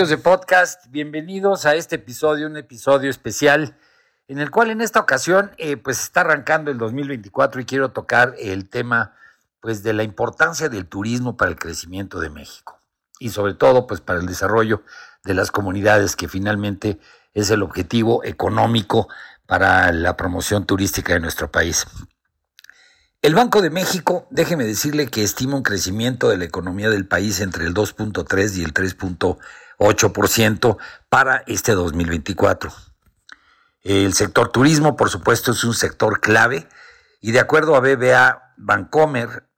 Amigos de podcast? Bienvenidos a este episodio, un episodio especial en el cual en esta ocasión eh, pues está arrancando el 2024 y quiero tocar el tema pues de la importancia del turismo para el crecimiento de México y sobre todo pues para el desarrollo de las comunidades que finalmente es el objetivo económico para la promoción turística de nuestro país. El Banco de México, déjeme decirle que estima un crecimiento de la economía del país entre el 2.3 y el 3.8 8% para este 2024. El sector turismo, por supuesto, es un sector clave y de acuerdo a BBA Bancomer,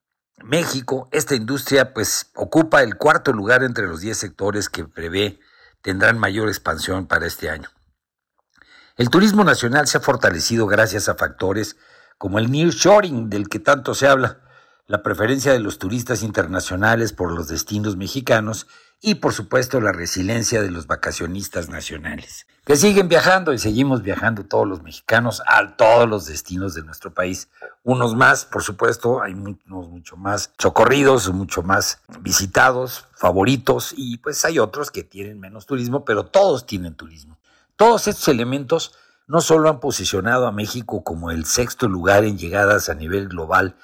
México, esta industria pues ocupa el cuarto lugar entre los 10 sectores que prevé tendrán mayor expansión para este año. El turismo nacional se ha fortalecido gracias a factores como el nearshoring del que tanto se habla, la preferencia de los turistas internacionales por los destinos mexicanos y por supuesto la resiliencia de los vacacionistas nacionales, que siguen viajando y seguimos viajando todos los mexicanos a todos los destinos de nuestro país. Unos más, por supuesto, hay unos mucho más socorridos, mucho más visitados, favoritos, y pues hay otros que tienen menos turismo, pero todos tienen turismo. Todos estos elementos no solo han posicionado a México como el sexto lugar en llegadas a nivel global,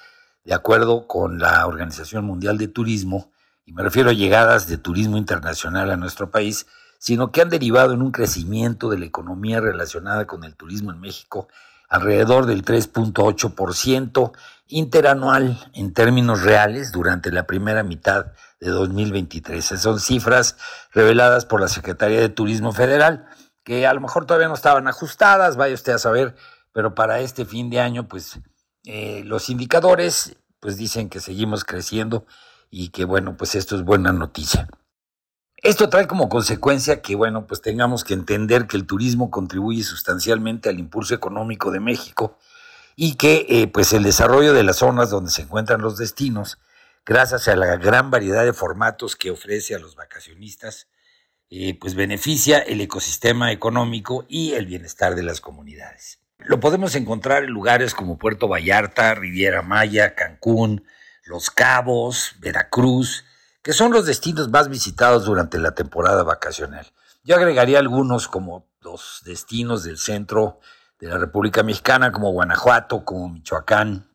de acuerdo con la Organización Mundial de Turismo, y me refiero a llegadas de turismo internacional a nuestro país, sino que han derivado en un crecimiento de la economía relacionada con el turismo en México alrededor del 3.8% interanual en términos reales durante la primera mitad de 2023. son cifras reveladas por la Secretaría de Turismo Federal, que a lo mejor todavía no estaban ajustadas, vaya usted a saber, pero para este fin de año, pues eh, los indicadores pues dicen que seguimos creciendo y que bueno, pues esto es buena noticia. Esto trae como consecuencia que, bueno, pues tengamos que entender que el turismo contribuye sustancialmente al impulso económico de México y que, eh, pues, el desarrollo de las zonas donde se encuentran los destinos, gracias a la gran variedad de formatos que ofrece a los vacacionistas, eh, pues beneficia el ecosistema económico y el bienestar de las comunidades. Lo podemos encontrar en lugares como Puerto Vallarta, Riviera Maya, Cancún, los Cabos, Veracruz, que son los destinos más visitados durante la temporada vacacional. Yo agregaría algunos como los destinos del centro de la República Mexicana, como Guanajuato, como Michoacán,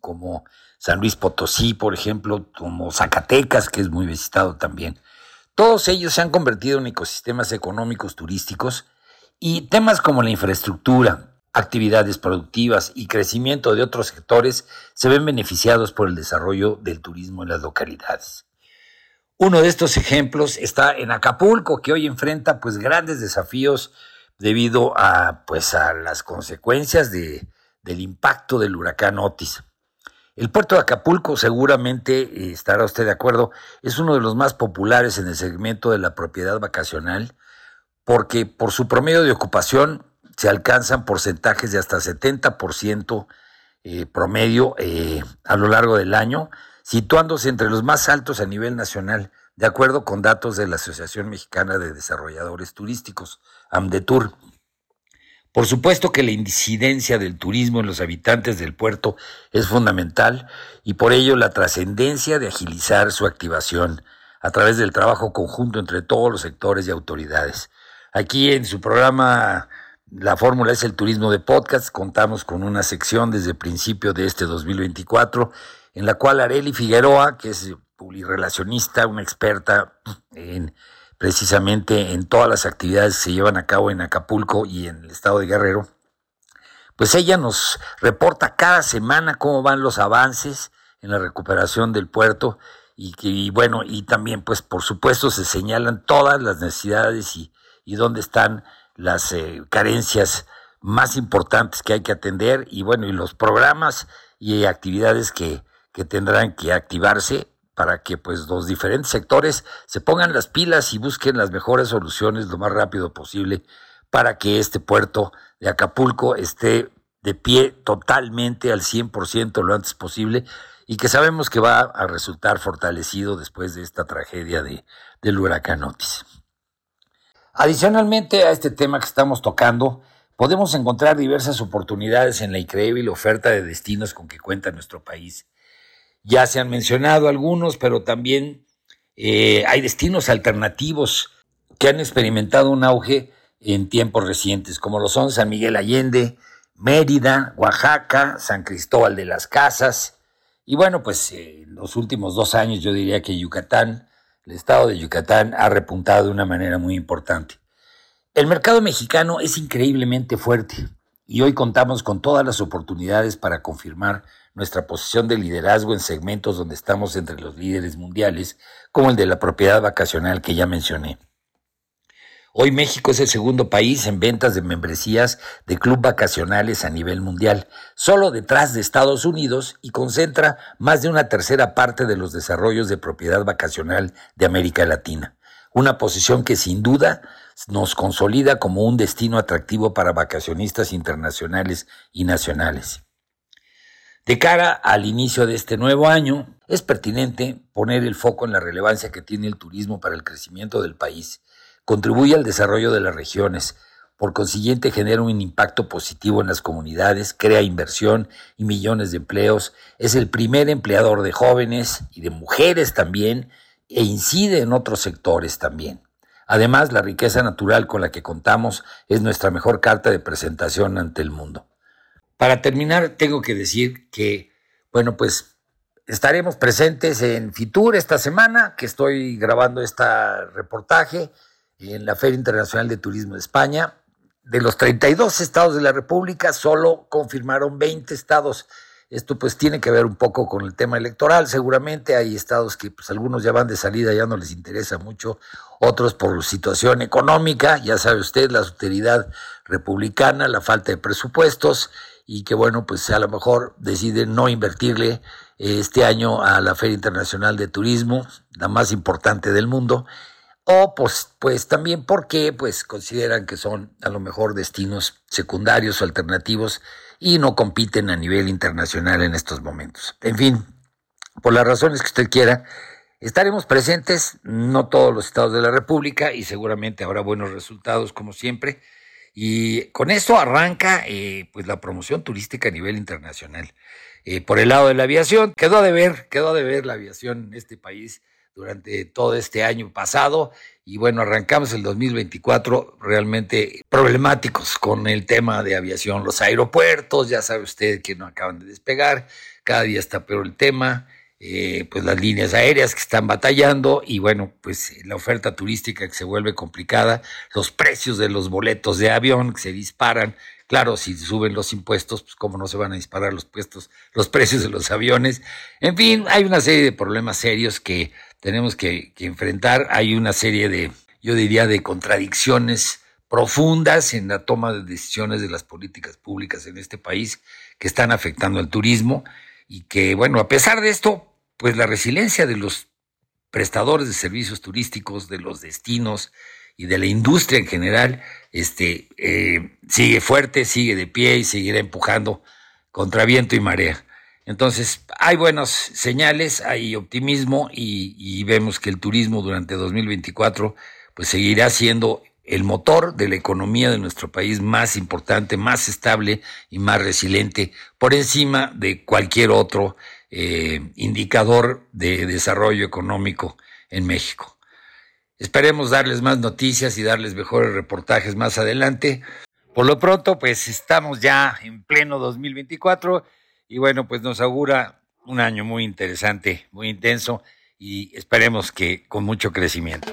como San Luis Potosí, por ejemplo, como Zacatecas, que es muy visitado también. Todos ellos se han convertido en ecosistemas económicos turísticos y temas como la infraestructura, actividades productivas y crecimiento de otros sectores se ven beneficiados por el desarrollo del turismo en las localidades. Uno de estos ejemplos está en Acapulco, que hoy enfrenta pues grandes desafíos debido a pues a las consecuencias de, del impacto del huracán Otis. El puerto de Acapulco, seguramente eh, estará usted de acuerdo, es uno de los más populares en el segmento de la propiedad vacacional, porque por su promedio de ocupación se alcanzan porcentajes de hasta 70% eh, promedio eh, a lo largo del año, situándose entre los más altos a nivel nacional, de acuerdo con datos de la Asociación Mexicana de Desarrolladores Turísticos, AMDETUR. Por supuesto que la incidencia del turismo en los habitantes del puerto es fundamental y por ello la trascendencia de agilizar su activación a través del trabajo conjunto entre todos los sectores y autoridades. Aquí en su programa La fórmula es el turismo de podcast, contamos con una sección desde el principio de este 2024 en la cual Areli Figueroa, que es publirelacionista, una experta en precisamente en todas las actividades que se llevan a cabo en Acapulco y en el estado de Guerrero, pues ella nos reporta cada semana cómo van los avances en la recuperación del puerto y que bueno y también pues por supuesto se señalan todas las necesidades y, y dónde están las eh, carencias más importantes que hay que atender y bueno y los programas y actividades que, que tendrán que activarse para que pues los diferentes sectores se pongan las pilas y busquen las mejores soluciones lo más rápido posible para que este puerto de Acapulco esté de pie totalmente al 100% lo antes posible y que sabemos que va a resultar fortalecido después de esta tragedia de, del huracán Otis. Adicionalmente a este tema que estamos tocando, podemos encontrar diversas oportunidades en la increíble oferta de destinos con que cuenta nuestro país ya se han mencionado algunos, pero también eh, hay destinos alternativos que han experimentado un auge en tiempos recientes, como lo son San Miguel Allende, Mérida, Oaxaca, San Cristóbal de las Casas. Y bueno, pues eh, en los últimos dos años yo diría que Yucatán, el estado de Yucatán, ha repuntado de una manera muy importante. El mercado mexicano es increíblemente fuerte y hoy contamos con todas las oportunidades para confirmar nuestra posición de liderazgo en segmentos donde estamos entre los líderes mundiales, como el de la propiedad vacacional que ya mencioné. Hoy México es el segundo país en ventas de membresías de club vacacionales a nivel mundial, solo detrás de Estados Unidos y concentra más de una tercera parte de los desarrollos de propiedad vacacional de América Latina. Una posición que sin duda nos consolida como un destino atractivo para vacacionistas internacionales y nacionales. De cara al inicio de este nuevo año, es pertinente poner el foco en la relevancia que tiene el turismo para el crecimiento del país, contribuye al desarrollo de las regiones, por consiguiente genera un impacto positivo en las comunidades, crea inversión y millones de empleos, es el primer empleador de jóvenes y de mujeres también, e incide en otros sectores también. Además, la riqueza natural con la que contamos es nuestra mejor carta de presentación ante el mundo. Para terminar, tengo que decir que, bueno, pues estaremos presentes en Fitur esta semana, que estoy grabando este reportaje en la Feria Internacional de Turismo de España. De los 32 estados de la República, solo confirmaron 20 estados esto pues tiene que ver un poco con el tema electoral. Seguramente hay estados que pues algunos ya van de salida, ya no les interesa mucho, otros por situación económica, ya sabe usted, la austeridad republicana, la falta de presupuestos y que bueno, pues a lo mejor deciden no invertirle este año a la Feria Internacional de Turismo, la más importante del mundo, o pues, pues también porque pues consideran que son a lo mejor destinos secundarios o alternativos y no compiten a nivel internacional en estos momentos. En fin, por las razones que usted quiera, estaremos presentes, no todos los estados de la República, y seguramente habrá buenos resultados, como siempre. Y con esto arranca eh, pues la promoción turística a nivel internacional. Eh, por el lado de la aviación, quedó de ver, quedó de ver la aviación en este país durante todo este año pasado y bueno, arrancamos el 2024 realmente problemáticos con el tema de aviación, los aeropuertos, ya sabe usted que no acaban de despegar, cada día está peor el tema, eh, pues las líneas aéreas que están batallando y bueno, pues la oferta turística que se vuelve complicada, los precios de los boletos de avión que se disparan, claro, si suben los impuestos, pues cómo no se van a disparar los puestos, los precios de los aviones, en fin, hay una serie de problemas serios que tenemos que, enfrentar. Hay una serie de, yo diría, de contradicciones profundas en la toma de decisiones de las políticas públicas en este país que están afectando al turismo y que, bueno, a pesar de esto, pues la resiliencia de los prestadores de servicios turísticos, de los destinos y de la industria en general, este, eh, sigue fuerte, sigue de pie y seguirá empujando contra viento y marea. Entonces, hay buenas señales, hay optimismo y, vemos que el turismo durante 2024 pues seguirá siendo el motor de la economía de nuestro país más importante, más estable y más resiliente, por encima de cualquier otro eh, indicador de desarrollo económico en México. Esperemos darles más noticias y darles mejores reportajes más adelante. Por lo pronto, pues estamos ya en pleno 2024 y bueno, pues nos augura un año muy interesante, muy intenso y esperemos que con mucho crecimiento.